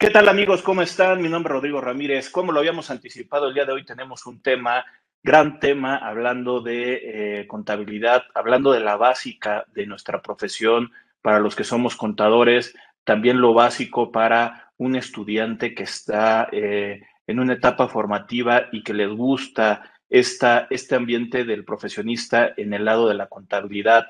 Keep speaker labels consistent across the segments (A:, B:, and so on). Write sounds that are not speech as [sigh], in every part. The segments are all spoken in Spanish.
A: ¿Qué tal amigos? ¿Cómo están? Mi nombre es Rodrigo Ramírez. Como lo habíamos anticipado, el día de hoy tenemos un tema, gran tema, hablando de eh, contabilidad, hablando de la básica de nuestra profesión para los que somos contadores, también lo básico para un estudiante que está eh, en una etapa formativa y que les gusta esta, este ambiente del profesionista en el lado de la contabilidad.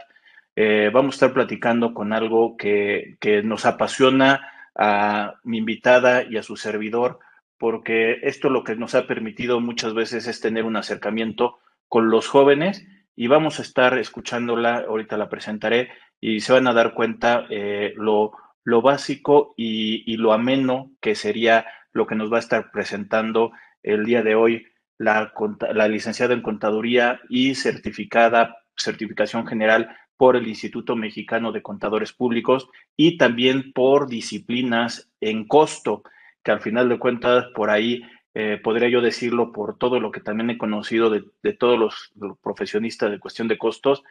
A: Eh, vamos a estar platicando con algo que, que nos apasiona a mi invitada y a su servidor, porque esto lo que nos ha permitido muchas veces es tener un acercamiento con los jóvenes y vamos a estar escuchándola, ahorita la presentaré y se van a dar cuenta eh, lo, lo, básico y, y, lo ameno que sería lo que nos va a estar presentando el día de hoy la, la licenciada en contaduría y certificada, certificación general por el Instituto Mexicano de Contadores Públicos y también por disciplinas en costo, que al final de cuentas por ahí eh, podría yo decirlo por todo lo que también he conocido de, de todos los, los, profesionistas de cuestión de costos,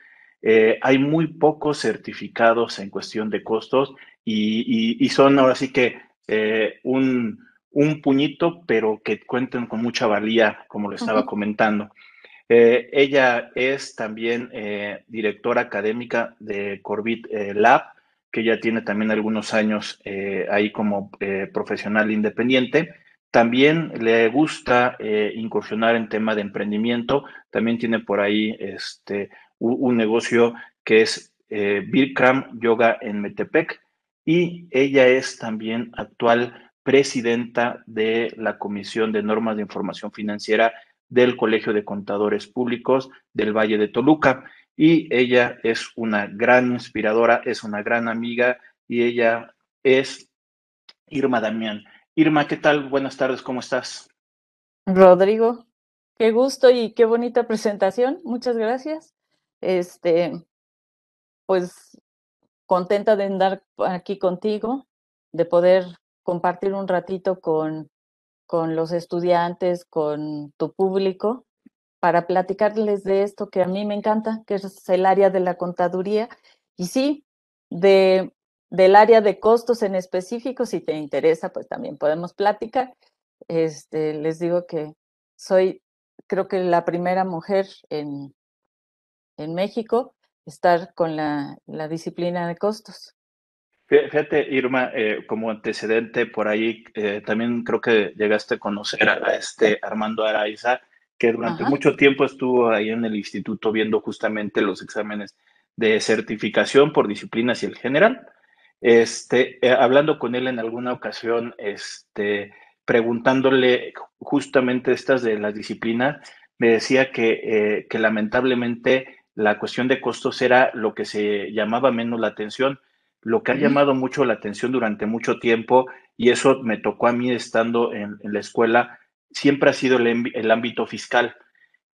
A: eh, hay muy pocos certificados en cuestión de costos y, y, y son ahora sí que eh, un, un, puñito, pero que cuentan con mucha valía, como lo estaba uh -huh. comentando. Eh, ella es también eh, directora académica de Corbit eh, Lab, que ya tiene también algunos años ahí como profesional independiente. También le gusta incursionar en tema de emprendimiento. También tiene por ahí este, un, un negocio que es Birkram Yoga en Metepec. Y ella es también actual presidenta de la Comisión de Normas de Información Financiera del Colegio de Contadores Públicos del Valle de Toluca. Y ella es una gran inspiradora, es una gran amiga y ella es Irma Damián. Irma, ¿qué tal? Buenas tardes, ¿cómo estás?
B: Rodrigo, qué gusto y qué bonita presentación. Muchas gracias. Este, pues contenta de andar aquí contigo, de poder compartir un ratito con con los estudiantes, con tu público, para platicarles de esto que a mí me encanta, que es el área de la contaduría. Y sí, de, del área de costos en específico, si te interesa, pues también podemos platicar. Este, les digo que soy, creo que la primera mujer en, en México estar con la, la disciplina de costos.
A: Fíjate, Irma, eh, como antecedente por ahí, eh, también creo que llegaste a conocer a, este Armando Araiza, que durante Ajá. mucho tiempo estuvo ahí en el instituto viendo justamente los exámenes de certificación por disciplinas y el general. Este, eh, hablando con él en alguna ocasión, este, preguntándole justamente estas de las disciplinas, me decía que, eh, que lamentablemente la cuestión de costos era lo que se llamaba menos la atención lo que ha llamado mucho la atención durante mucho tiempo, y eso me tocó a mí estando en, en la escuela, siempre ha sido el, el ámbito fiscal.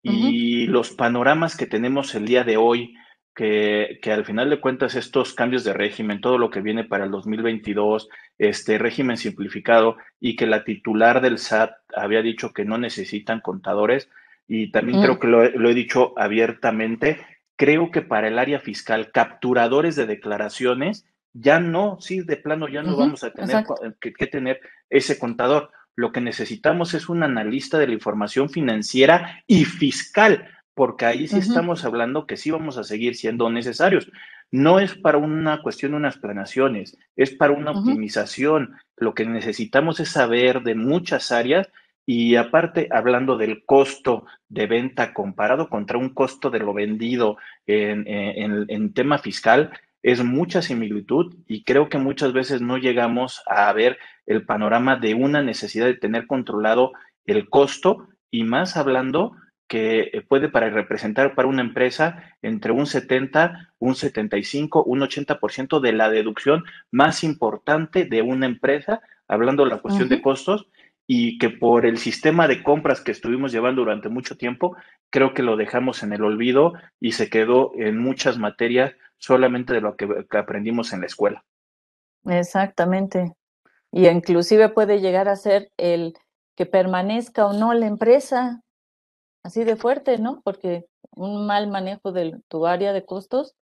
A: Y uh -huh. los panoramas que tenemos el día de hoy, que, que, al final de cuentas estos cambios de régimen, todo lo que viene para el 2022, este régimen simplificado y que la titular del SAT había dicho que no necesitan contadores, y también uh -huh. creo que lo, lo he dicho abiertamente, creo que para el área fiscal, capturadores de declaraciones, ya no, sí, de plano ya no uh -huh, vamos a tener que, que, tener ese contador. Lo que necesitamos es un analista de la información financiera y fiscal, porque ahí sí uh -huh. estamos hablando que sí vamos a seguir siendo necesarios. No es para una cuestión de unas planaciones, es para una uh -huh. optimización. Lo que necesitamos es saber de muchas áreas y aparte, hablando del costo de venta comparado contra un costo de lo vendido en, en, en tema fiscal, es mucha similitud y creo que muchas veces no llegamos a ver el panorama de una necesidad de tener controlado el costo y más hablando que puede para representar para una empresa entre un 70, un 75, un 80% de la deducción más importante de una empresa, hablando de la cuestión uh -huh. de costos, y que por el sistema de compras que estuvimos llevando durante mucho tiempo, creo que lo dejamos en el olvido y se quedó en muchas materias solamente de lo que, que aprendimos en la escuela.
B: Exactamente. Y inclusive puede llegar a ser el que permanezca o no la empresa, así de fuerte, ¿no? Porque un mal manejo de tu área de costos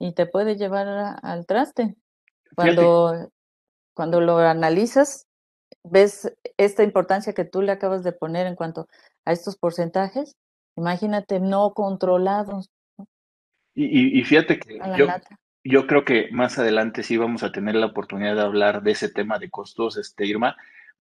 B: y te puede llevar a, al traste. Cuando, cuando lo analizas, ves esta importancia que tú le acabas de poner en cuanto a estos porcentajes, imagínate no controlados.
A: Y, fíjate que yo, yo, creo que más adelante sí vamos a tener la oportunidad de hablar de ese tema de costos, este, Irma,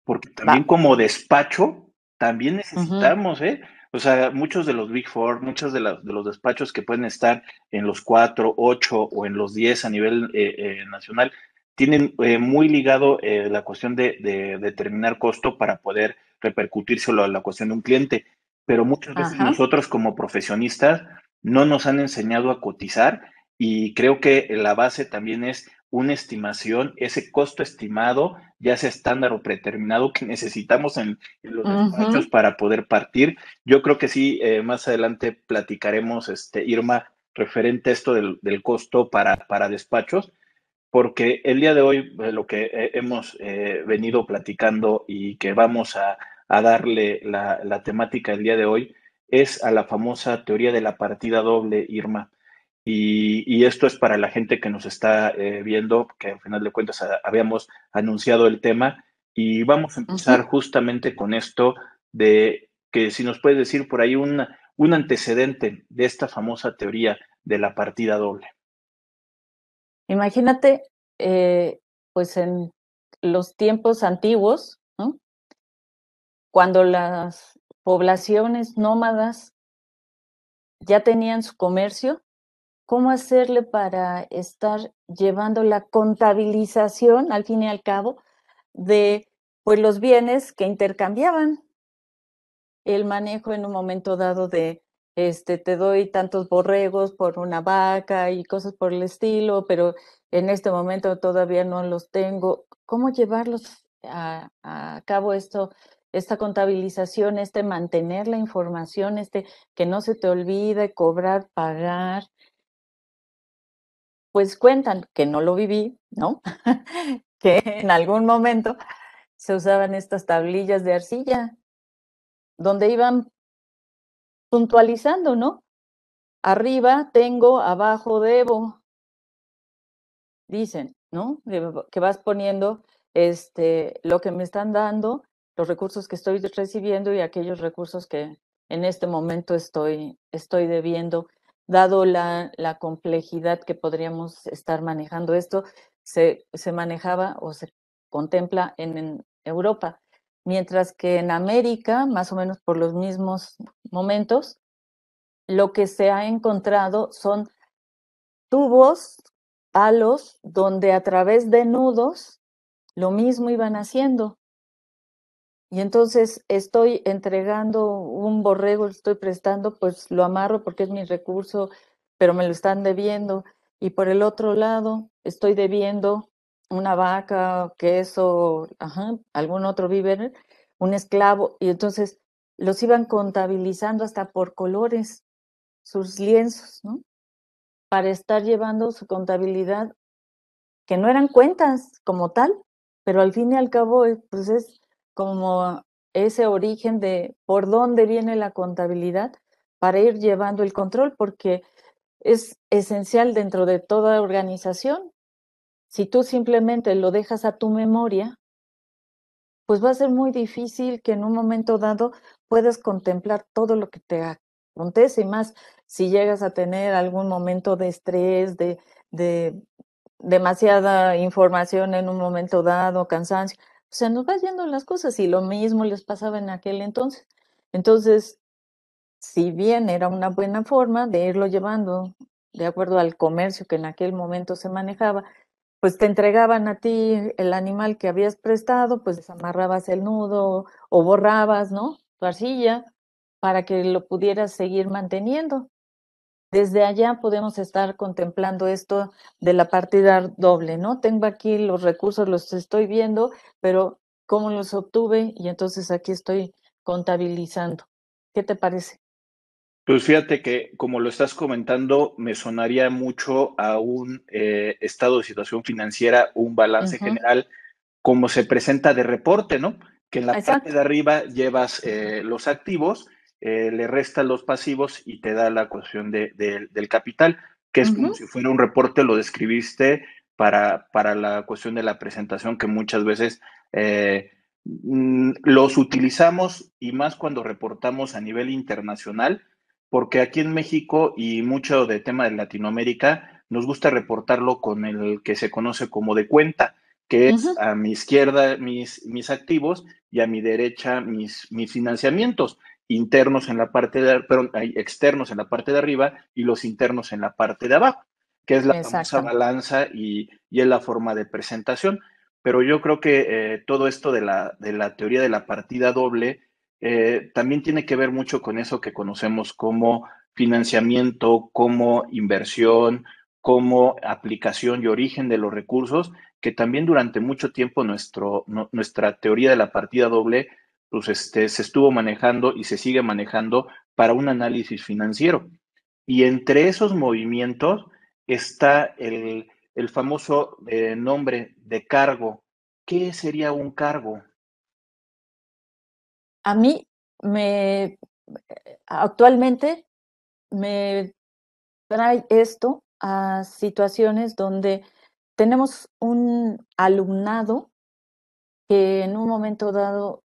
A: porque también como despacho, también necesitamos, ¿eh? O sea, muchos de los Big Four, muchos de, de, los despachos que pueden estar en los 4, 8 o en los 10 a nivel eh, eh, nacional, tienen eh, muy ligado la cuestión de, determinar costo para poder repercutírselo a la cuestión de un cliente. Pero muchas veces nosotros como profesionistas no nos han enseñado a cotizar y creo que la base también es una estimación, ese costo estimado, ya sea estándar o predeterminado que necesitamos en, los despachos para poder partir. Yo creo que sí, eh, más adelante platicaremos, este, Irma, referente a esto del, costo para, para despachos, porque el día de hoy eh, lo que eh, hemos venido platicando y que vamos a, darle la, la temática el día de hoy es a la famosa teoría de la partida doble, Irma. Y, esto es para la gente que nos está eh, viendo, que al final de cuentas habíamos anunciado el tema y vamos a empezar justamente con esto de que si nos puedes decir por ahí un, un antecedente de esta famosa teoría de la partida doble.
B: Imagínate, eh, pues en los tiempos antiguos, cuando las poblaciones nómadas ya tenían su comercio, cómo hacerle para estar llevando la contabilización, al fin y al cabo, de pues, los bienes que intercambiaban. El manejo en un momento dado de, este, te doy tantos borregos por una vaca y cosas por el estilo, pero en este momento todavía no los tengo. ¿Cómo llevarlos a, a cabo esto? Esta contabilización, este mantener la información, este que no se te olvide cobrar, pagar, pues cuentan que no lo viví, ¿no? [laughs] que en algún momento se usaban estas tablillas de arcilla, donde iban puntualizando, ¿no? Arriba tengo, abajo debo. Dicen, ¿no? Que vas poniendo este, lo que me están dando, los recursos que estoy recibiendo y aquellos recursos que en este momento estoy, estoy debiendo dado la, complejidad que podríamos estar manejando esto, se, manejaba o se contempla en, Europa, mientras que en América, más o menos por los mismos momentos, lo que se ha encontrado son tubos, palos, donde a través de nudos lo mismo iban haciendo. Y entonces estoy entregando un borrego, estoy prestando, pues lo amarro porque es mi recurso, pero me lo están debiendo. Y por el otro lado, estoy debiendo una vaca, queso, ajá, algún otro víver, un esclavo. Y entonces los iban contabilizando hasta por colores, sus lienzos, ¿no? Para estar llevando su contabilidad, que no eran cuentas como tal, pero al fin y al cabo, eh, pues es como ese origen de por dónde viene la contabilidad para ir llevando el control, porque es esencial dentro de toda organización. Si tú simplemente lo dejas a tu memoria, pues va a ser muy difícil que en un momento dado puedas contemplar todo lo que te acontece, y más si llegas a tener algún momento de estrés, de, de demasiada información en un momento dado, cansancio se nos va yendo las cosas y lo mismo les pasaba en aquel entonces. Entonces, si bien era una buena forma de irlo llevando de acuerdo al comercio que en aquel momento se manejaba, pues te entregaban a ti el animal que habías prestado, pues desamarrabas el nudo o borrabas, ¿no? Tu arcilla para que lo pudieras seguir manteniendo. Desde allá podemos estar contemplando esto de la partida doble, ¿no? Tengo aquí los recursos, los estoy viendo, pero ¿cómo los obtuve? Y entonces aquí estoy contabilizando. ¿Qué te parece?
A: Pues fíjate que, como lo estás comentando, me sonaría mucho a un eh, estado de situación financiera, un balance general, como se presenta de reporte, ¿no? Que en la parte de arriba llevas eh, los activos eh, le resta los pasivos y te da la cuestión de, del capital, que es como si fuera un reporte, lo describiste para, para la cuestión de la presentación, que muchas veces eh, mm, los utilizamos y más cuando reportamos a nivel internacional, porque aquí en México y mucho de tema de Latinoamérica nos gusta reportarlo con el que se conoce como de cuenta, que es a mi izquierda mis, mis activos y a mi derecha mis, mis financiamientos internos en la parte de, perdón, externos en la parte de arriba y los internos en la parte de abajo, que es la famosa balanza y, y, es la forma de presentación. Pero yo creo que eh, todo esto de la, de la teoría de la partida doble eh, también tiene que ver mucho con eso que conocemos como financiamiento, como inversión, como aplicación y origen de los recursos, que también durante mucho tiempo nuestro, nuestra teoría de la partida doble pues este, se estuvo manejando y se sigue manejando para un análisis financiero. Y entre esos movimientos está el, el famoso eh, nombre de cargo. ¿Qué sería un cargo?
B: A mí me actualmente me trae esto a situaciones donde tenemos un alumnado que en un momento dado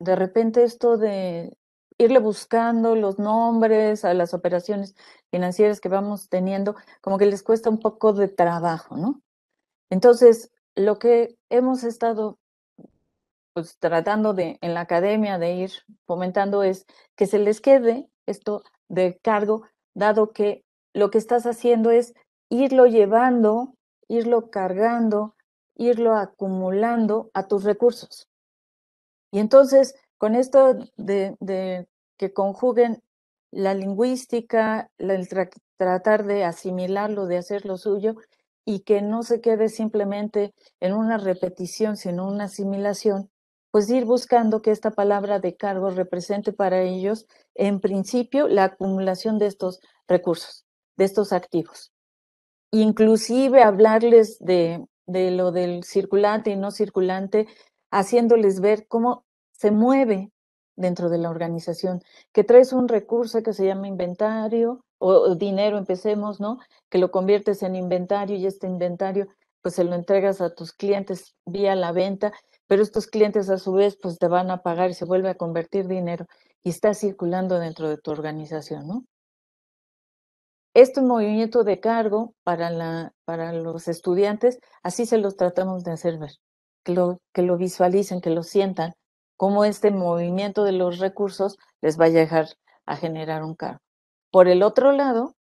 B: de repente esto de irle buscando los nombres a las operaciones financieras que vamos teniendo, como que les cuesta un poco de trabajo, ¿no? Entonces, lo que hemos estado pues tratando de en la academia de ir fomentando es que se les quede esto de cargo, dado que lo que estás haciendo es irlo llevando, irlo cargando, irlo acumulando a tus recursos. Y entonces, con esto de, que conjuguen la lingüística, el tratar de asimilarlo, de hacer lo suyo, y que no se quede simplemente en una repetición, sino una asimilación, pues ir buscando que esta palabra de cargo represente para ellos, en principio, la acumulación de estos recursos, de estos activos. Inclusive hablarles de, de lo del circulante y no circulante, haciéndoles ver cómo se mueve dentro de la organización, que traes un recurso que se llama inventario o, dinero, empecemos, ¿no? Que lo conviertes en inventario y este inventario pues se lo entregas a tus clientes vía la venta, pero estos clientes a su vez pues te van a pagar y se vuelve a convertir dinero y está circulando dentro de tu organización, ¿no? Este movimiento de cargo para, la, para los estudiantes, así se los tratamos de hacer ver que lo, que lo visualicen, que lo sientan, cómo este movimiento de los recursos les va a llegar a generar un cargo. Por el otro lado,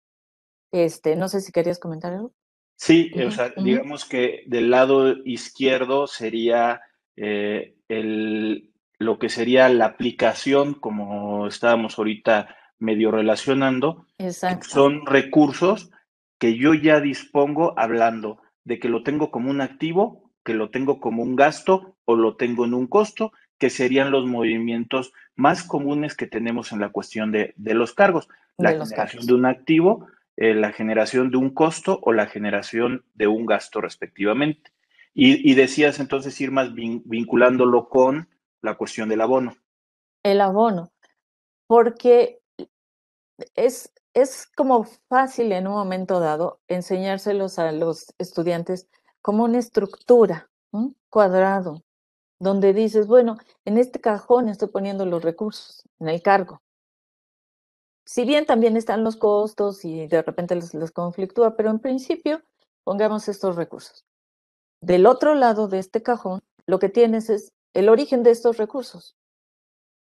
B: este, no sé si querías comentar algo.
A: Sí, o sea, digamos que del lado izquierdo sería eh, el, lo que sería la aplicación, como estábamos ahorita medio relacionando,
B: Exacto.
A: son recursos que yo ya dispongo hablando de que lo tengo como un activo que lo tengo como un gasto o lo tengo en un costo, que serían los movimientos más comunes que tenemos en la cuestión de, los cargos. La generación de un activo, eh, la generación de un costo o la generación de un gasto respectivamente. Y, decías entonces ir más vinculándolo con la cuestión del abono.
B: El abono, porque es, es como fácil en un momento dado enseñárselos a los estudiantes como una estructura, un cuadrado, donde dices, bueno, en este cajón estoy poniendo los recursos, en el cargo. Si bien también están los costos y de repente les, les conflictúa, pero en principio pongamos estos recursos. Del otro lado de este cajón, lo que tienes es el origen de estos recursos.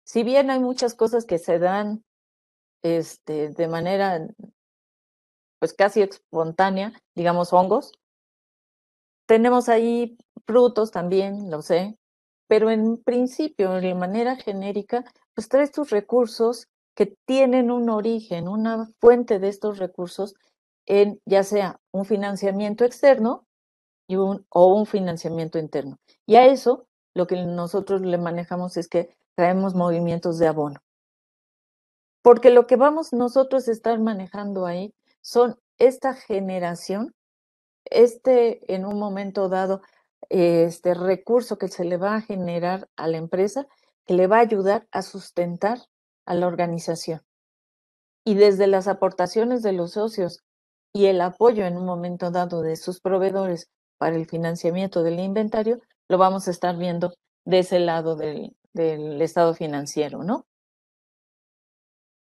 B: Si bien hay muchas cosas que se dan este, de manera pues casi espontánea, digamos hongos, tenemos ahí frutos también, lo sé, pero en principio, de manera genérica, pues traes tus recursos que tienen un origen, una fuente de estos recursos en ya sea un financiamiento externo y un, o un financiamiento interno. Y a eso lo que nosotros le manejamos es que traemos movimientos de abono. Porque lo que vamos nosotros a estar manejando ahí son esta generación este en un momento dado, este recurso que se le va a generar a la empresa, que le va a ayudar a sustentar a la organización. Y desde las aportaciones de los socios y el apoyo en un momento dado de sus proveedores para el financiamiento del inventario, lo vamos a estar viendo de ese lado del, del estado financiero, ¿no?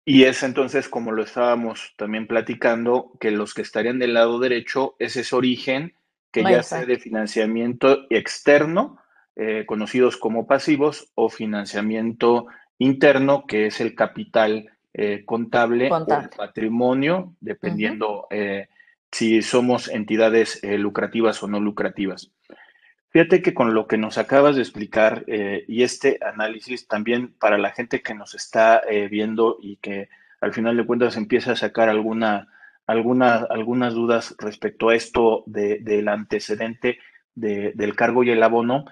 A: Y es entonces, como lo estábamos también platicando, que los que estarían del lado derecho es ese origen que ya sea de financiamiento externo, eh, conocidos como pasivos, o financiamiento interno, que es el capital eh, contable, o el patrimonio, dependiendo eh, si somos entidades lucrativas o no lucrativas. Fíjate que con lo que nos acabas de explicar eh, y este análisis también para la gente que nos está eh, viendo y que al final de cuentas empieza a sacar alguna, alguna algunas dudas respecto a esto del antecedente del cargo y el abono,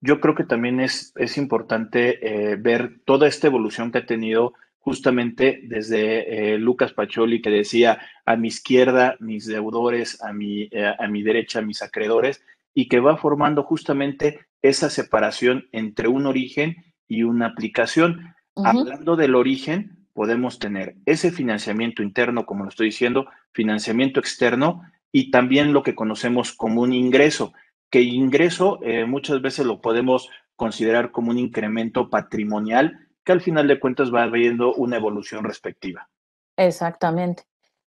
A: yo creo que también es, es importante eh, ver toda esta evolución que ha tenido justamente desde Lucas Pacholi que decía a mi izquierda mis deudores, a mi, a mi derecha mis acreedores, y que va formando justamente esa separación entre un origen y una aplicación. Hablando del origen, podemos tener ese financiamiento interno, como lo estoy diciendo, financiamiento externo y también lo que conocemos como un ingreso, que ingreso eh, muchas veces lo podemos considerar como un incremento patrimonial que al final de cuentas va viendo una evolución respectiva.
B: Exactamente.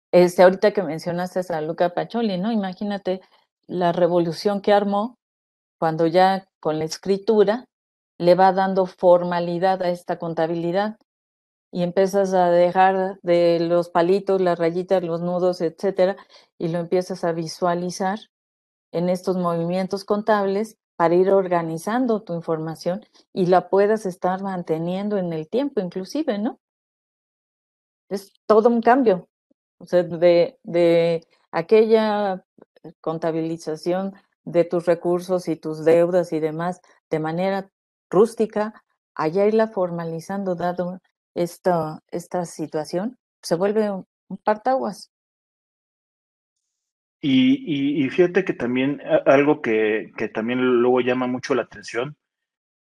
B: Este, ahorita que mencionaste a Luca Pacholi, ¿no? Imagínate la revolución que armó cuando ya con la escritura le va dando formalidad a esta contabilidad y empiezas a dejar de los palitos, las rayitas, los nudos, etcétera, y lo empiezas a visualizar en estos movimientos contables para ir organizando tu información y la puedas estar manteniendo en el tiempo, inclusive, ¿no? Es todo un cambio. O sea, de, de aquella contabilización de tus recursos y tus deudas y demás de manera rústica, allá irla formalizando dado esta, situación, se vuelve un, partaguas.
A: Y, y, fíjate que también algo que, que, también luego llama mucho la atención,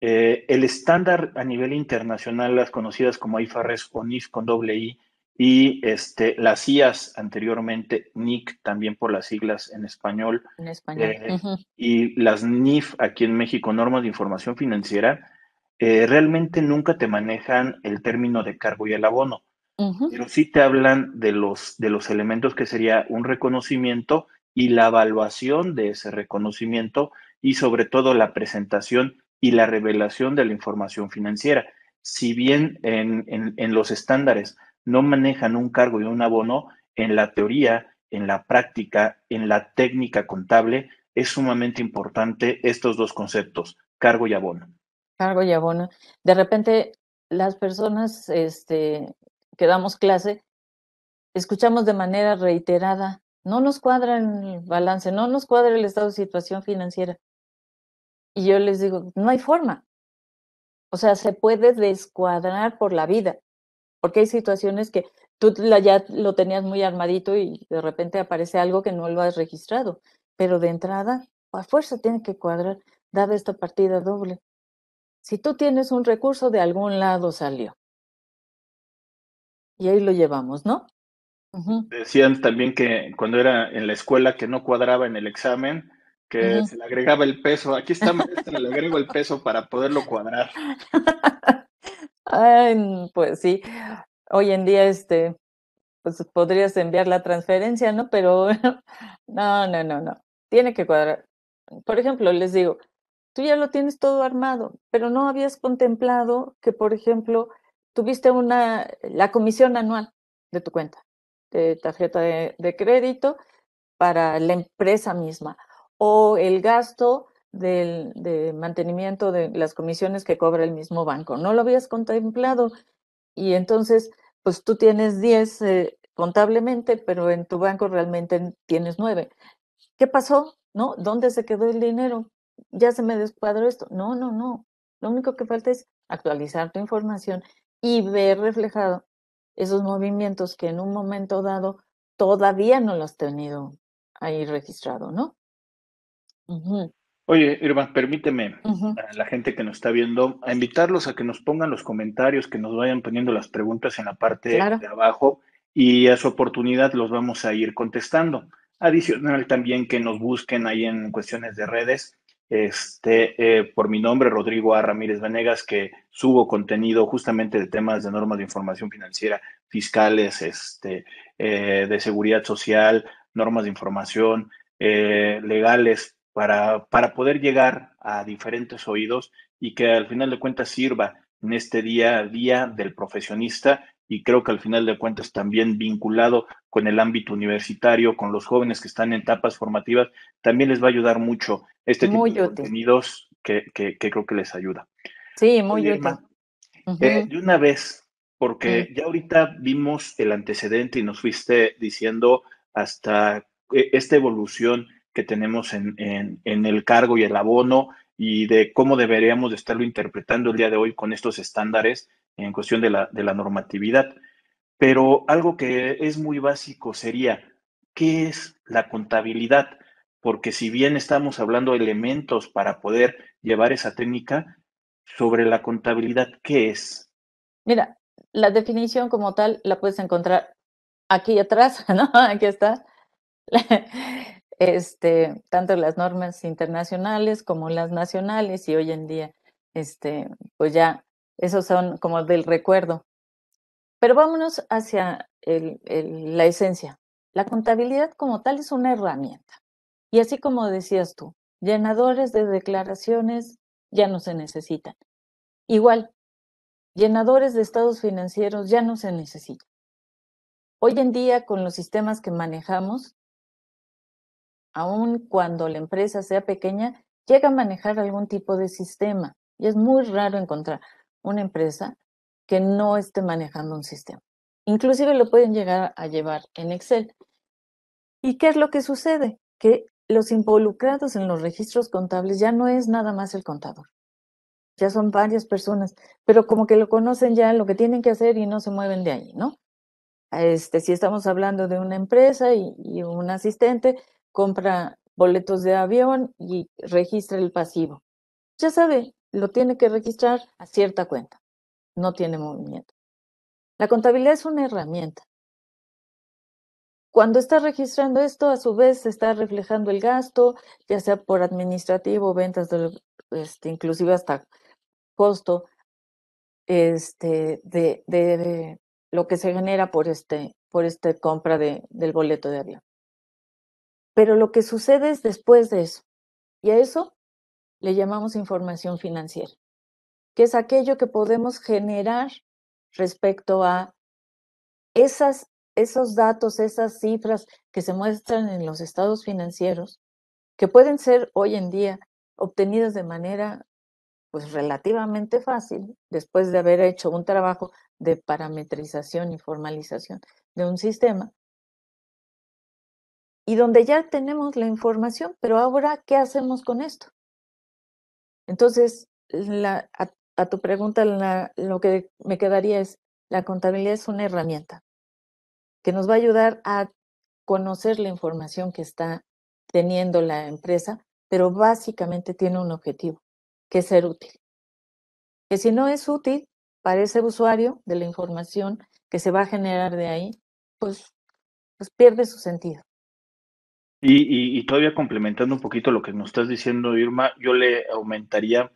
A: eh, el estándar a nivel internacional, las conocidas como IFRS o NIF con doble I, y este, las IAS anteriormente, NIC también por las siglas en español,
B: en español.
A: Eh, y las NIF aquí en México, normas de información financiera, eh, realmente nunca te manejan el término de cargo y el abono, pero sí te hablan de los, de los elementos que sería un reconocimiento y la evaluación de ese reconocimiento y sobre todo la presentación y la revelación de la información financiera. Si bien en, en, en los estándares no manejan un cargo y un abono, en la teoría, en la práctica, en la técnica contable, es sumamente importante estos dos conceptos, cargo y abono.
B: Cargo y abono. De repente, las personas este, que damos clase, escuchamos de manera reiterada, no nos cuadra el balance, no nos cuadra el estado de situación financiera. Y yo les digo, no hay forma. O sea, se puede descuadrar por la vida porque hay situaciones que tú ya lo tenías muy armadito y de repente aparece algo que no lo has registrado, pero de entrada, a fuerza tiene que cuadrar, dada esta partida doble. Si tú tienes un recurso, de algún lado salió. Y ahí lo llevamos, ¿no?
A: Decían también que cuando era en la escuela que no cuadraba en el examen, que se le agregaba el peso. Aquí está, maestra, le agrego el peso para poderlo cuadrar. [laughs]
B: Ay, pues sí, hoy en día, este, pues podrías enviar la transferencia, ¿no? Pero [laughs] no, no, no, no, tiene que cuadrar. Por ejemplo, les digo, tú ya lo tienes todo armado, pero no habías contemplado que, por ejemplo, tuviste una, la comisión anual de tu cuenta de tarjeta de crédito para la empresa misma o el gasto del, de mantenimiento de las comisiones que cobra el mismo banco. No lo habías contemplado y entonces, pues tú tienes 10 eh, contablemente, pero en tu banco realmente tienes 9. ¿Qué pasó? ¿No? ¿Dónde se quedó el dinero? Ya se me descuadró esto. No, no, no. Lo único que falta es actualizar tu información y ver reflejado esos movimientos que en un momento dado todavía no lo has tenido ahí registrado, ¿no?
A: Oye, Irma, permíteme a la gente que nos está viendo a invitarlos a que nos pongan los comentarios, que nos vayan poniendo las preguntas en la parte de abajo y a su oportunidad los vamos a ir contestando. Adicional también que nos busquen ahí en cuestiones de redes este, eh, por mi nombre, Rodrigo A. Ramírez Venegas, que subo contenido justamente de temas de normas de información financiera, fiscales, este, eh, de seguridad social, normas de información, eh, legales, para, para poder llegar a diferentes oídos y que al final de cuentas sirva en este día a día del profesionista y creo que al final de cuentas también vinculado con el ámbito universitario, con los jóvenes que están en etapas formativas, también les va a ayudar mucho este tipo de contenidos que, creo que les ayuda.
B: Sí, muy útil.
A: Eh, de una vez, porque ya ahorita vimos el antecedente y nos fuiste diciendo hasta eh, esta evolución que tenemos en, en, el cargo y el abono y de cómo deberíamos de estarlo interpretando el día de hoy con estos estándares en cuestión de la, de la normatividad. Pero algo que es muy básico sería, ¿qué es la contabilidad? Porque si bien estamos hablando de elementos para poder llevar esa técnica, sobre la contabilidad, ¿qué es?
B: Mira, la definición como tal la puedes encontrar aquí atrás, [laughs] ¿no? Aquí está. Este, tanto las normas internacionales como las nacionales y hoy en día, este, pues ya esos son como del recuerdo. Pero vámonos hacia la esencia. La contabilidad como tal es una herramienta. Y así como decías tú, llenadores de declaraciones ya no se necesitan. Igual, llenadores de estados financieros ya no se necesitan. Hoy en día, con los sistemas que manejamos, aun cuando la empresa sea pequeña, llega a manejar algún tipo de sistema. Y es muy raro encontrar una empresa que no esté manejando un sistema. Inclusive lo pueden llegar a llevar en Excel. ¿Y qué es lo que sucede? Que los involucrados en los registros contables ya no es nada más el contador. Ya son varias personas, pero como que lo conocen ya lo que tienen que hacer y no se mueven de ahí, ¿no? Este, si estamos hablando de una empresa y, y un asistente, compra boletos de avión y registra el pasivo. Ya sabe, lo tiene que registrar a cierta cuenta. No tiene movimiento. La contabilidad es una herramienta. Cuando está registrando esto, a su vez está reflejando el gasto, ya sea por administrativo, ventas, este, inclusive hasta costo este, de, de, lo que se genera por este, por esta compra de, del boleto de avión. Pero lo que sucede es después de eso. Y a eso le llamamos información financiera, que es aquello que podemos generar respecto a esos datos, esas cifras que se muestran en los estados financieros, que pueden ser hoy en día obtenidas de manera pues relativamente fácil después de haber hecho un trabajo de parametrización y formalización de un sistema y donde ya tenemos la información, pero ahora, ¿qué hacemos con esto? Entonces, a, tu pregunta, lo que me quedaría es, la contabilidad es una herramienta que nos va a ayudar a conocer la información que está teniendo la empresa, pero básicamente tiene un objetivo, que es ser útil. Que si no es útil para ese usuario de la información que se va a generar de ahí, pues, pues pierde su sentido.
A: Y, todavía complementando un poquito lo que nos estás diciendo, Irma, yo le aumentaría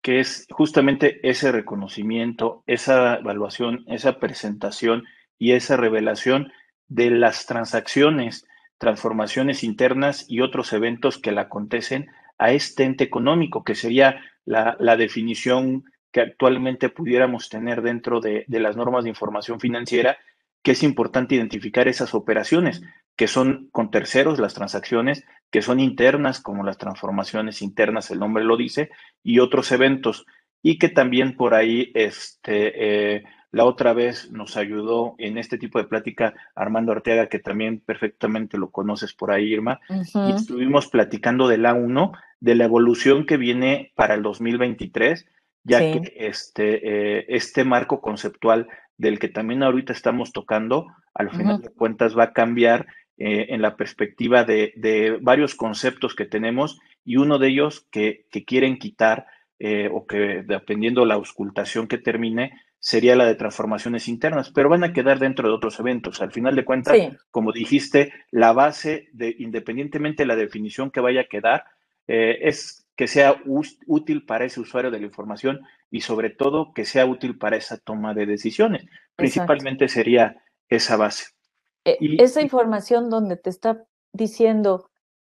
A: que es justamente ese reconocimiento, esa evaluación, esa presentación y esa revelación de las transacciones, transformaciones internas y otros eventos que le acontecen a este ente económico, que sería la, definición que actualmente pudiéramos tener dentro de, de las normas de información financiera, que es importante identificar esas operaciones, que son con terceros las transacciones, que son internas, como las transformaciones internas, el nombre lo dice, y otros eventos, y que también por ahí, este, eh, la otra vez nos ayudó en este tipo de plática Armando Arteaga, que también perfectamente lo conoces por ahí, Irma, y estuvimos platicando del A1, de la evolución que viene para el 2023, ya que este, eh, este marco conceptual del que también ahorita estamos tocando, al final de cuentas va a cambiar eh, en la perspectiva de, varios conceptos que tenemos y uno de ellos que, quieren quitar eh, o que dependiendo la auscultación que termine sería la de transformaciones internas, pero van a quedar dentro de otros eventos. Al final de cuentas, como dijiste, la base de, independientemente de la definición que vaya a quedar, eh, es que sea útil para ese usuario de la información y sobre todo que sea útil para esa toma de decisiones. Principalmente sería esa base.
B: E, esa información donde te está diciendo,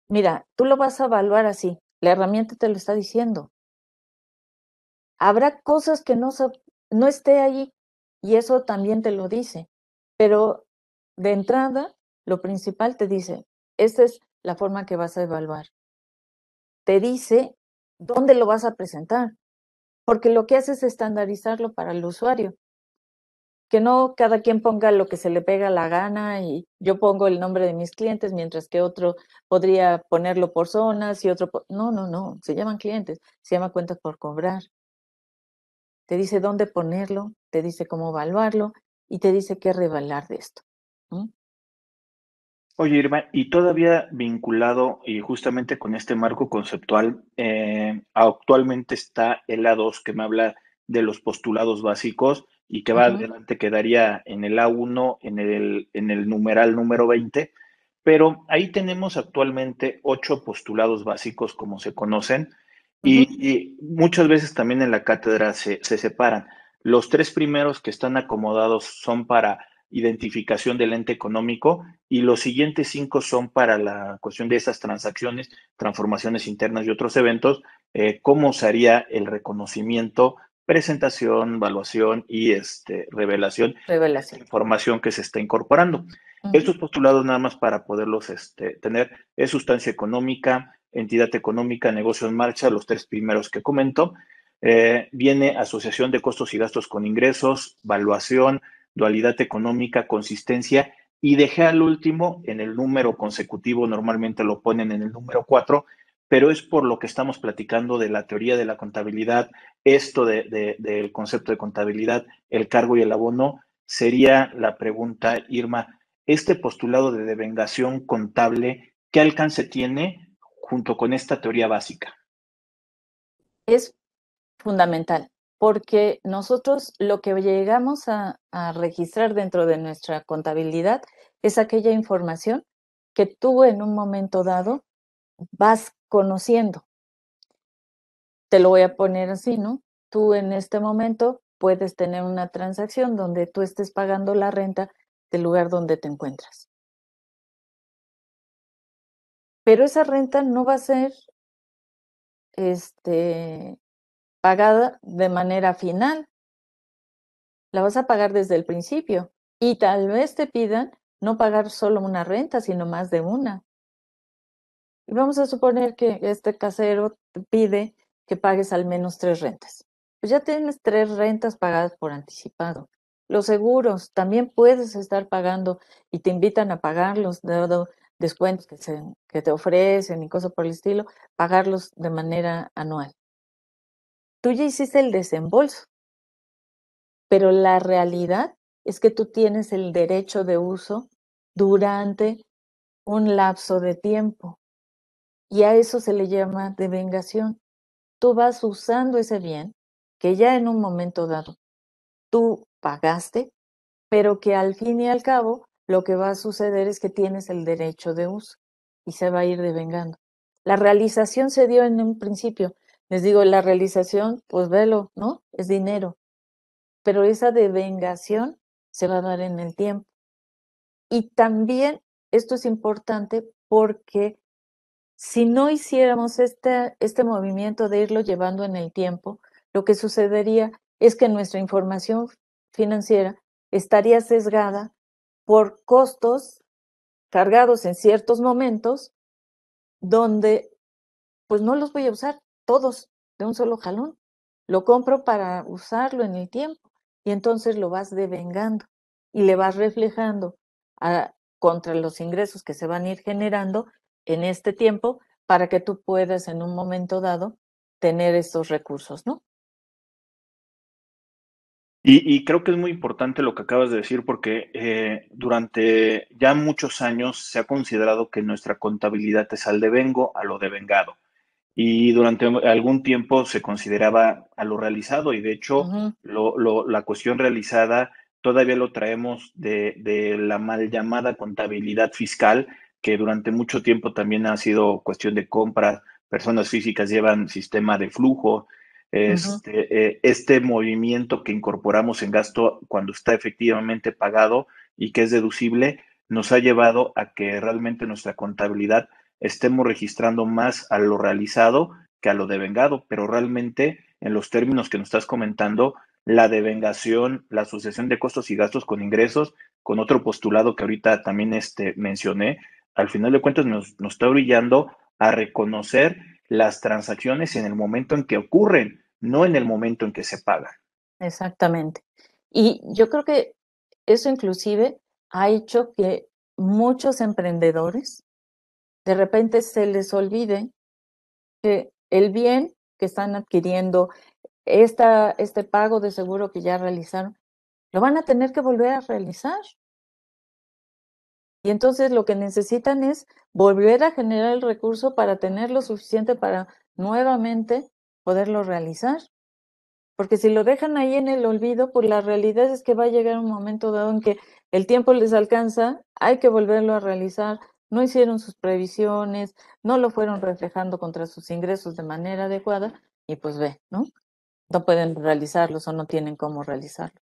B: mira, tú lo vas a evaluar así, la herramienta te lo está diciendo. Habrá cosas que no, no esté ahí y eso también te lo dice, pero de entrada, lo principal te dice, esta es la forma que vas a evaluar. Te dice dónde lo vas a presentar, porque lo que hace es estandarizarlo para el usuario. Que no cada quien ponga lo que se le pega la gana y yo pongo el nombre de mis clientes, mientras que otro podría ponerlo por zonas y otro... No, no, no, se llaman clientes, se llama cuentas por cobrar. Te dice dónde ponerlo, te dice cómo evaluarlo y te dice qué revelar de esto.
A: Oye, Irma, y todavía vinculado y justamente con este marco conceptual, eh, actualmente está el A2 que me habla de los postulados básicos y que va adelante quedaría en el A1, en el, en el numeral número 20, pero ahí tenemos actualmente ocho postulados básicos como se conocen y, muchas veces también en la cátedra se, se separan. Los tres primeros que están acomodados son para identificación del ente económico y los siguientes cinco son para la cuestión de esas transacciones, transformaciones internas y otros eventos, eh, cómo se haría el reconocimiento, presentación, evaluación y este, revelación,
B: revelación.
A: De información que se está incorporando. Estos postulados nada más para poderlos este, tener es sustancia económica, entidad económica, negocio en marcha, los tres primeros que comento. Eh, viene asociación de costos y gastos con ingresos, valuación, dualidad económica, consistencia, y dejé al último en el número consecutivo, normalmente lo ponen en el número 4, pero es por lo que estamos platicando de la teoría de la contabilidad, esto de, del concepto de contabilidad, el cargo y el abono, sería la pregunta, Irma, este postulado de devengación contable, ¿qué alcance tiene junto con esta teoría básica?
B: Es fundamental porque nosotros lo que llegamos a, registrar dentro de nuestra contabilidad es aquella información que tú en un momento dado vas conociendo. Te lo voy a poner así, ¿no? Tú en este momento puedes tener una transacción donde tú estés pagando la renta del lugar donde te encuentras. Pero esa renta no va a ser este, pagada de manera final. La vas a pagar desde el principio y tal vez te pidan no pagar solo una renta, sino más de una. Y vamos a suponer que este casero te pide que pagues al menos tres rentas. Pues ya tienes tres rentas pagadas por anticipado. Los seguros también puedes estar pagando y te invitan a pagarlos, dado descuentos que, se, que te ofrecen y cosas por el estilo, pagarlos de manera anual tú ya hiciste el desembolso, pero la realidad es que tú tienes el derecho de uso durante un lapso de tiempo y a eso se le llama devengación. Tú vas usando ese bien que ya en un momento dado tú pagaste, pero que al fin y al cabo lo que va a suceder es que tienes el derecho de uso y se va a ir devengando. La realización se dio en un principio, les digo, la realización, pues velo, ¿no? Es dinero. Pero esa devengación se va a dar en el tiempo. Y también esto es importante porque si no hiciéramos este, este movimiento de irlo llevando en el tiempo, lo que sucedería es que nuestra información financiera estaría sesgada por costos cargados en ciertos momentos donde pues no los voy a usar todos de un solo jalón. Lo compro para usarlo en el tiempo y entonces lo vas devengando y le vas reflejando contra los ingresos que se van a ir generando en este tiempo para que tú puedas en un momento dado tener estos recursos, ¿no?
A: Y, creo que es muy importante lo que acabas de decir porque eh, durante ya muchos años se ha considerado que nuestra contabilidad es al devengo, a lo devengado y durante algún tiempo se consideraba a lo realizado y de hecho la cuestión realizada todavía lo traemos de, la mal llamada contabilidad fiscal, que durante mucho tiempo también ha sido cuestión de compras, personas físicas llevan sistema de flujo, este, eh, este movimiento que incorporamos en gasto cuando está efectivamente pagado y que es deducible, nos ha llevado a que realmente nuestra contabilidad estemos registrando más a lo realizado que a lo devengado, pero realmente en los términos que nos estás comentando, la devengación, la asociación de costos y gastos con ingresos, con otro postulado que ahorita también este, mencioné, al final de cuentas nos, nos está brillando a reconocer las transacciones en el momento en que ocurren, no en el momento en que se pagan.
B: Exactamente. Y yo creo que eso inclusive ha hecho que muchos emprendedores de repente se les olvide que el bien que están adquiriendo, esta, este pago de seguro que ya realizaron, lo van a tener que volver a realizar. Y entonces lo que necesitan es volver a generar el recurso para tener lo suficiente para nuevamente poderlo realizar. Porque si lo dejan ahí en el olvido, pues la realidad es que va a llegar un momento dado en que el tiempo les alcanza, hay que volverlo a realizar, no hicieron sus previsiones, no lo fueron reflejando contra sus ingresos de manera adecuada y pues ve, ¿no? No pueden realizarlos o no tienen cómo realizarlo.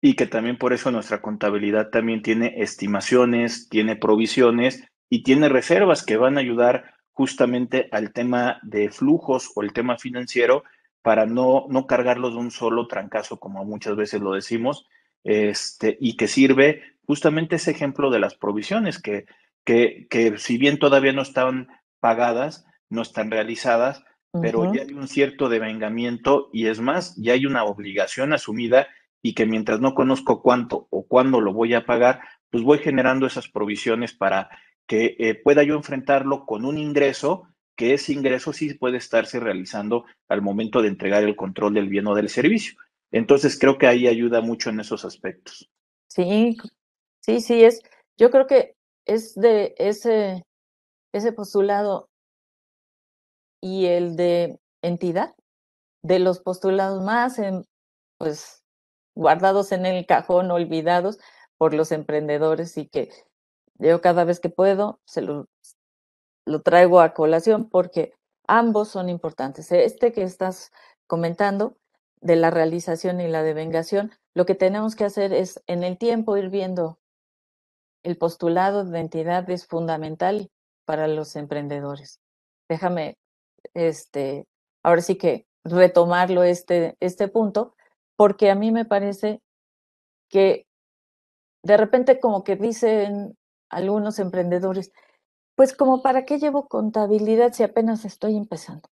A: Y que también por eso nuestra contabilidad también tiene estimaciones, tiene provisiones y tiene reservas que van a ayudar justamente al tema de flujos o el tema financiero para no, no cargarlos de un solo trancazo, como muchas veces lo decimos, este, y que sirve justamente ese ejemplo de las provisiones, que que, si bien todavía no estaban pagadas, no están realizadas, pero ya hay un cierto devengamiento y es más, ya hay una obligación asumida y que mientras no conozco cuánto o cuándo lo voy a pagar, pues voy generando esas provisiones para que eh, pueda yo enfrentarlo con un ingreso, que ese ingreso sí puede estarse realizando al momento de entregar el control del bien o del servicio. Entonces creo que ahí ayuda mucho en esos aspectos.
B: Sí, sí, sí, es, yo creo que es de ese, ese postulado y el de entidad, de los postulados más pues, guardados en el cajón, olvidados por los emprendedores y que yo cada vez que puedo se lo, lo traigo a colación porque ambos son importantes. Este que estás comentando de la realización y la devengación, lo que tenemos que hacer es en el tiempo ir viendo el postulado de entidad es fundamental para los emprendedores. Déjame, este, ahora sí que retomarlo este, este punto, porque a mí me parece que de repente como que dicen algunos emprendedores, pues como para qué llevo contabilidad si apenas estoy empezando.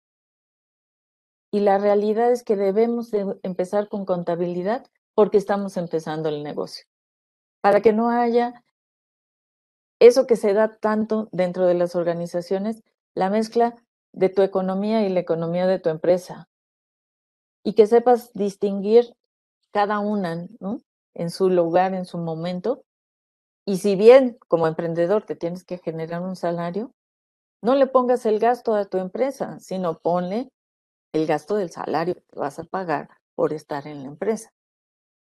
B: Y la realidad es que debemos de empezar con contabilidad porque estamos empezando el negocio. Para que no haya eso que se da tanto dentro de las organizaciones, la mezcla de tu economía y la economía de tu empresa. Y que sepas distinguir cada una en su lugar, en su momento. Y si bien como emprendedor te tienes que generar un salario, no le pongas el gasto a tu empresa, sino ponle el gasto del salario que vas a pagar por estar en la empresa.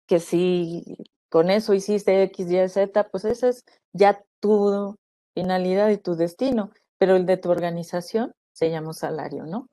B: Que si con eso hiciste X, Y, Z, pues esa es ya tu finalidad y tu destino, pero el de tu organización se llama salario, ¿no?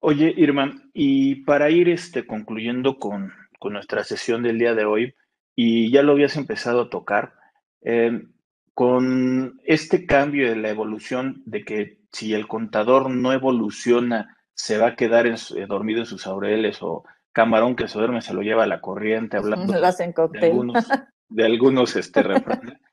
A: Oye, Irma, y para ir este, concluyendo con, nuestra sesión del día de hoy, y ya lo habías empezado a tocar, em, con este cambio de la evolución de que si el contador no evoluciona, se va a quedar eh, dormido en sus laureles o camarón que se duerme se lo lleva a la corriente, [laughs] hablando de algunos, de algunos este, [laughs]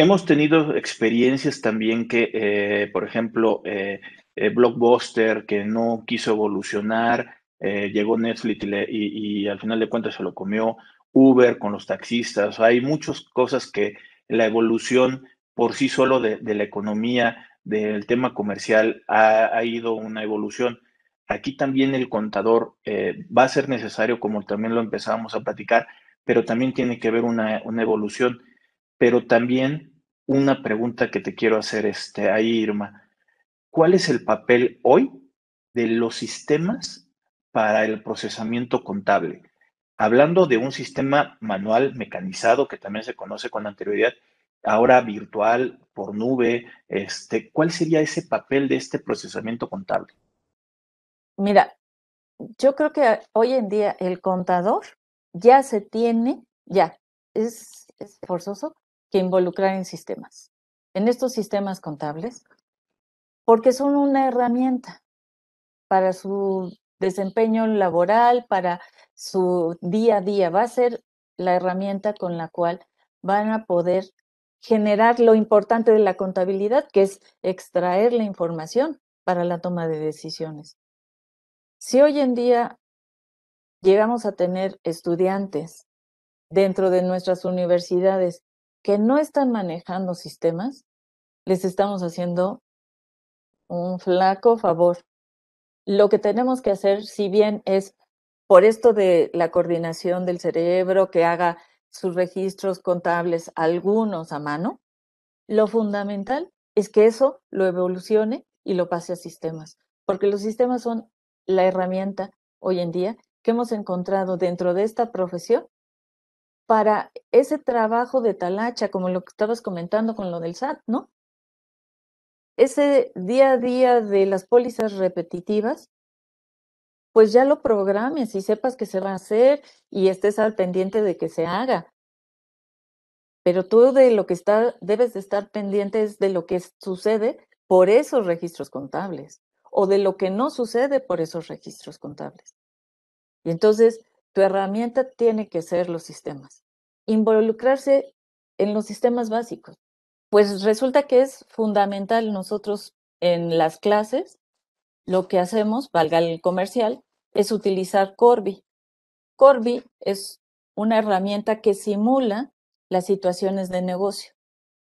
A: Hemos tenido experiencias también que, eh, por ejemplo, eh, eh, Blockbuster, que no quiso evolucionar, llegó Netflix y, al final de cuentas se lo comió, Uber con los taxistas, hay muchas cosas que la evolución por sí solo de, la economía, del tema comercial, ha, ha, ido una evolución. Aquí también el contador va a ser necesario, como también lo empezábamos a platicar, pero también tiene que haber una, evolución. Pero también una pregunta que te quiero hacer este, ahí, Irma. ¿Cuál es el papel hoy de los sistemas para el procesamiento contable? Hablando de un sistema manual mecanizado que también se conoce con anterioridad ahora virtual, por nube, este, ¿cuál sería ese papel de este procesamiento contable?
B: Mira, yo creo que hoy en día el contador ya se tiene, ya, es, es forzoso que involucrar en sistemas, en estos sistemas contables, porque son una herramienta para su desempeño laboral, para su día a día. Va a ser la herramienta con la cual van a poder generar lo importante de la contabilidad, que es extraer la información para la toma de decisiones. Si hoy en día llegamos a tener estudiantes dentro de nuestras universidades que no están manejando sistemas, les estamos haciendo un flaco favor. Lo que tenemos que hacer, si bien es por esto de la coordinación del cerebro, que haga sus registros contables, algunos a mano, lo fundamental es que eso lo evolucione y lo pase a sistemas, porque los sistemas son la herramienta hoy en día que hemos encontrado dentro de esta profesión para ese trabajo de talacha, como lo que estabas comentando con lo del SAT, ¿no? Ese día a día de las pólizas repetitivas, pues ya lo programes y sepas que se va a hacer y estés al pendiente de que se haga. Pero tú de lo que está, debes de estar pendiente es de lo que sucede por esos registros contables o de lo que no sucede por esos registros contables. Entonces tu herramienta tiene que ser los sistemas. Involucrarse en los sistemas básicos. Pues resulta que es fundamental nosotros en las clases, lo que hacemos, valga el comercial, es utilizar Corby. Corby es una herramienta que simula las situaciones de negocio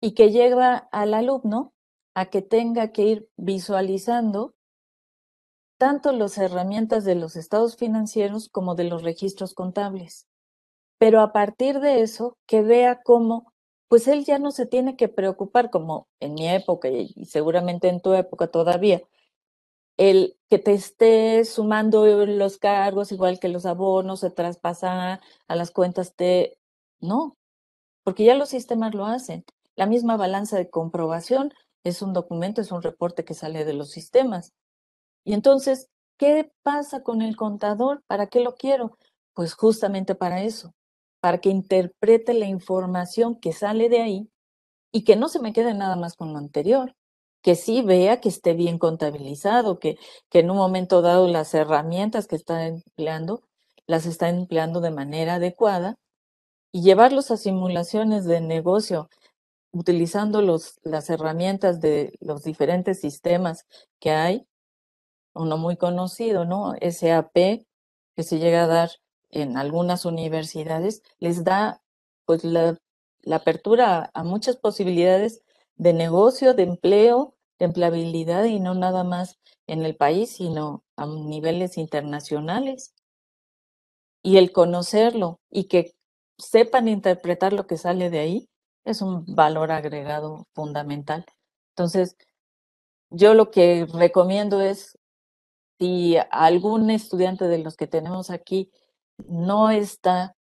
B: y que lleva al alumno a que tenga que ir visualizando tanto las herramientas de los estados financieros como de los registros contables. Pero a partir de eso, que vea cómo, pues él ya no se tiene que preocupar, como en mi época y seguramente en tu época todavía, el que te esté sumando los cargos, igual que los abonos, se traspasan a las cuentas de... No, porque ya los sistemas lo hacen. La misma balanza de comprobación es un documento, es un reporte que sale de los sistemas. Y entonces, ¿qué pasa con el contador? ¿Para qué lo quiero? Pues justamente para eso, para que interprete la información que sale de ahí y que no se me quede nada más con lo anterior, que sí vea que esté bien contabilizado, que, que en un momento dado las herramientas que está empleando las está empleando de manera adecuada y llevarlos a simulaciones de negocio utilizando los, las herramientas de los diferentes sistemas que hay, uno muy conocido, ¿no? SAP, que se llega a dar en algunas universidades, les da pues la, la apertura a muchas posibilidades de negocio, de empleo, de empleabilidad y no nada más en el país, sino a niveles internacionales. Y el conocerlo y que sepan interpretar lo que sale de ahí es un valor agregado fundamental. Entonces, yo lo que recomiendo es, si algún estudiante de los que tenemos aquí no está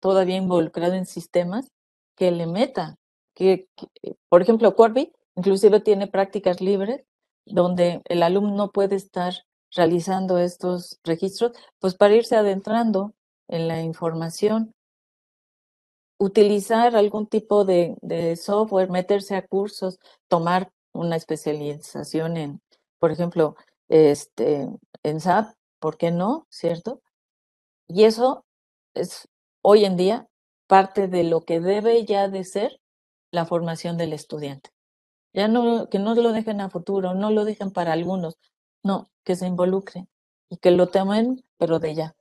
B: todavía involucrado en sistemas, que le meta. Que, por ejemplo, Corby inclusive tiene prácticas libres donde el alumno puede estar realizando estos registros, pues para irse adentrando en la información utilizar algún tipo de, software, meterse a cursos, tomar una especialización en, por ejemplo, este, en SAP, ¿por qué no? ¿Cierto? Y eso es hoy en día parte de lo que debe ya de ser la formación del estudiante. Ya no, que no lo dejen a futuro, no lo dejen para algunos, no, que se involucren y que lo temen, pero de ya.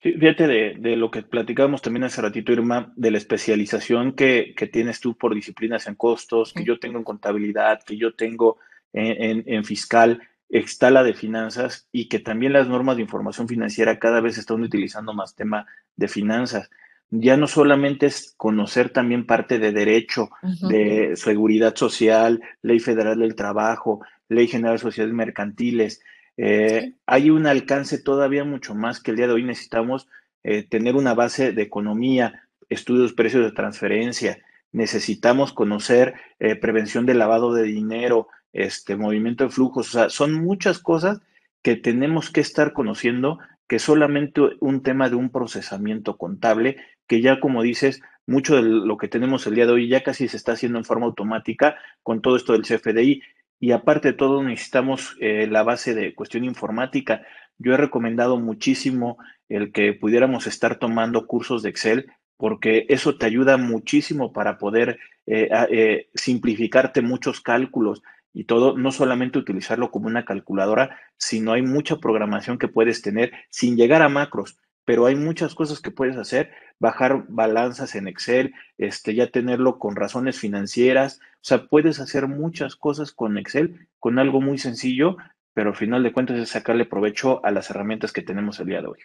A: Fíjate de, lo que platicábamos también hace ratito, Irma, de la especialización que, tienes tú por disciplinas en costos, que yo tengo en contabilidad, que yo tengo en, fiscal, está la de finanzas y que también las normas de información financiera cada vez están utilizando más tema de finanzas. Ya no solamente es conocer también parte de derecho, de seguridad social, ley federal del trabajo, ley general de sociedades mercantiles, eh, hay un alcance todavía mucho más que el día de hoy necesitamos eh, tener una base de economía, estudios, precios de transferencia, necesitamos conocer eh, prevención de lavado de dinero, este movimiento de flujos, o sea, son muchas cosas que tenemos que estar conociendo que solamente un tema de un procesamiento contable, que ya como dices, mucho de lo que tenemos el día de hoy ya casi se está haciendo en forma automática con todo esto del CFDI. Y aparte de todo, necesitamos eh, la base de cuestión informática. Yo he recomendado muchísimo el que pudiéramos estar tomando cursos de Excel porque eso te ayuda muchísimo para poder eh, eh, simplificarte muchos cálculos y todo, no solamente utilizarlo como una calculadora, sino hay mucha programación que puedes tener sin llegar a macros, pero hay muchas cosas que puedes hacer, bajar balanzas en Excel, este, ya tenerlo con razones financieras, o sea, puedes hacer muchas cosas con Excel, con algo muy sencillo, pero al final de cuentas es sacarle provecho a las herramientas que tenemos el día de hoy.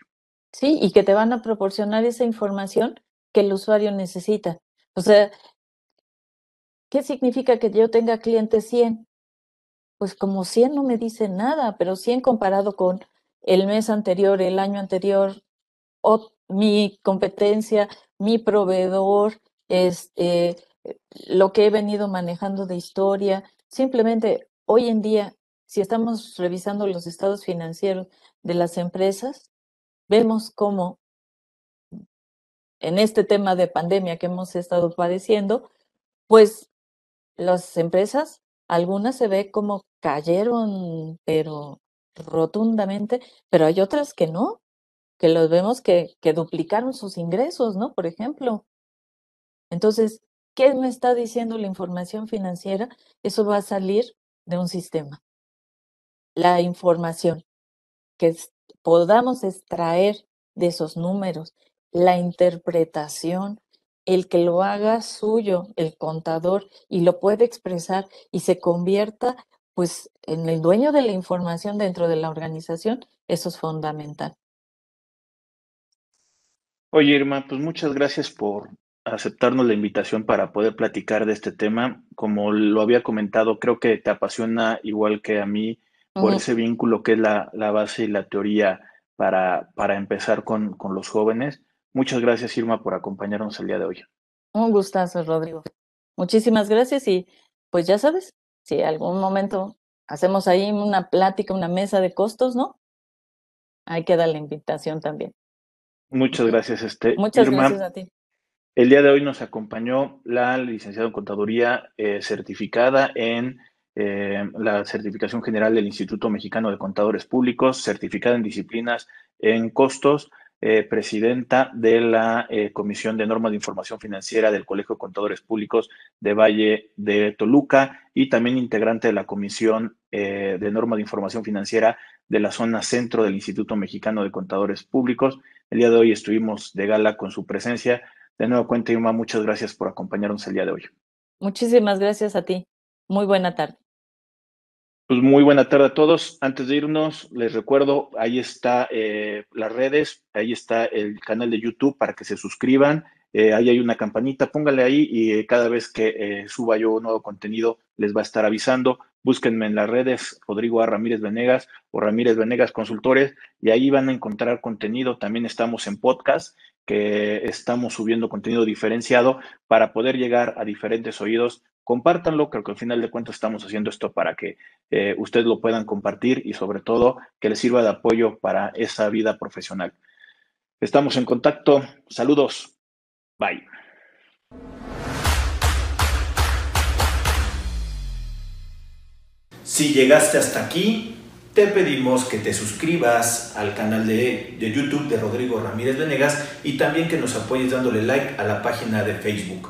B: Sí, y que te van a proporcionar esa información que el usuario necesita. O sea, ¿qué significa que yo tenga clientes 100? Pues como 100 no me dice nada, pero 100 comparado con el mes anterior, el año anterior, o mi competencia, mi proveedor, este, lo que he venido manejando de historia. Simplemente hoy en día, si estamos revisando los estados financieros de las empresas, vemos cómo en este tema de pandemia que hemos estado padeciendo, pues las empresas, algunas se ve como cayeron, pero rotundamente, pero hay otras que no, que los vemos que, que duplicaron sus ingresos, ¿no? Por ejemplo. Entonces, ¿qué me está diciendo la información financiera? Eso va a salir de un sistema. La información que podamos extraer de esos números, la interpretación, el que lo haga suyo el contador y lo puede expresar y se convierta pues en el dueño de la información dentro de la organización, eso es fundamental.
A: Oye, Irma, pues muchas gracias por aceptarnos la invitación para poder platicar de este tema. Como lo había comentado, creo que te apasiona igual que a mí por ese vínculo que es la, la, base y la teoría para, para empezar con, con los jóvenes. Muchas gracias, Irma, por acompañarnos el día de hoy.
B: Un gustazo, Rodrigo. Muchísimas gracias y pues ya sabes, si algún momento hacemos ahí una plática, una mesa de costos, ¿no? Hay que dar la invitación también.
A: Muchas gracias, este.
B: Muchas gracias a ti.
A: El día de hoy nos acompañó la licenciada en Contaduría eh, certificada en eh, la certificación general del Instituto Mexicano de Contadores Públicos, certificada en disciplinas en costos, eh, presidenta de la eh, Comisión de Normas de Información Financiera del Colegio de Contadores Públicos de Valle de Toluca y también integrante de la Comisión eh, de Normas de Información Financiera de la zona centro del Instituto Mexicano de Contadores Públicos. El día de hoy estuvimos de gala con su presencia. De nuevo cuenta, Irma, muchas gracias por acompañarnos el día de hoy.
B: Muchísimas gracias a ti. Muy buena tarde.
A: Pues muy buena tarde a todos. Antes de irnos, les recuerdo, ahí está eh, las redes, ahí está el canal de YouTube para que se suscriban. Eh, ahí hay una campanita, póngale ahí y eh, cada vez que suba yo nuevo contenido les va a estar avisando. Búsquenme en las redes Rodrigo A. Ramírez Venegas o Ramírez Venegas Consultores y ahí van a encontrar contenido. También estamos en podcast, que estamos subiendo contenido diferenciado para poder llegar a diferentes oídos compártanlo, creo que al final de cuentas estamos haciendo esto para que eh, ustedes lo puedan compartir y sobre todo que les sirva de apoyo para esa vida profesional. Estamos en contacto. Saludos. Bye.
C: Si llegaste hasta aquí, te pedimos que te suscribas al canal de, de, YouTube de Rodrigo Ramírez Venegas y también que nos apoyes dándole like a la página de Facebook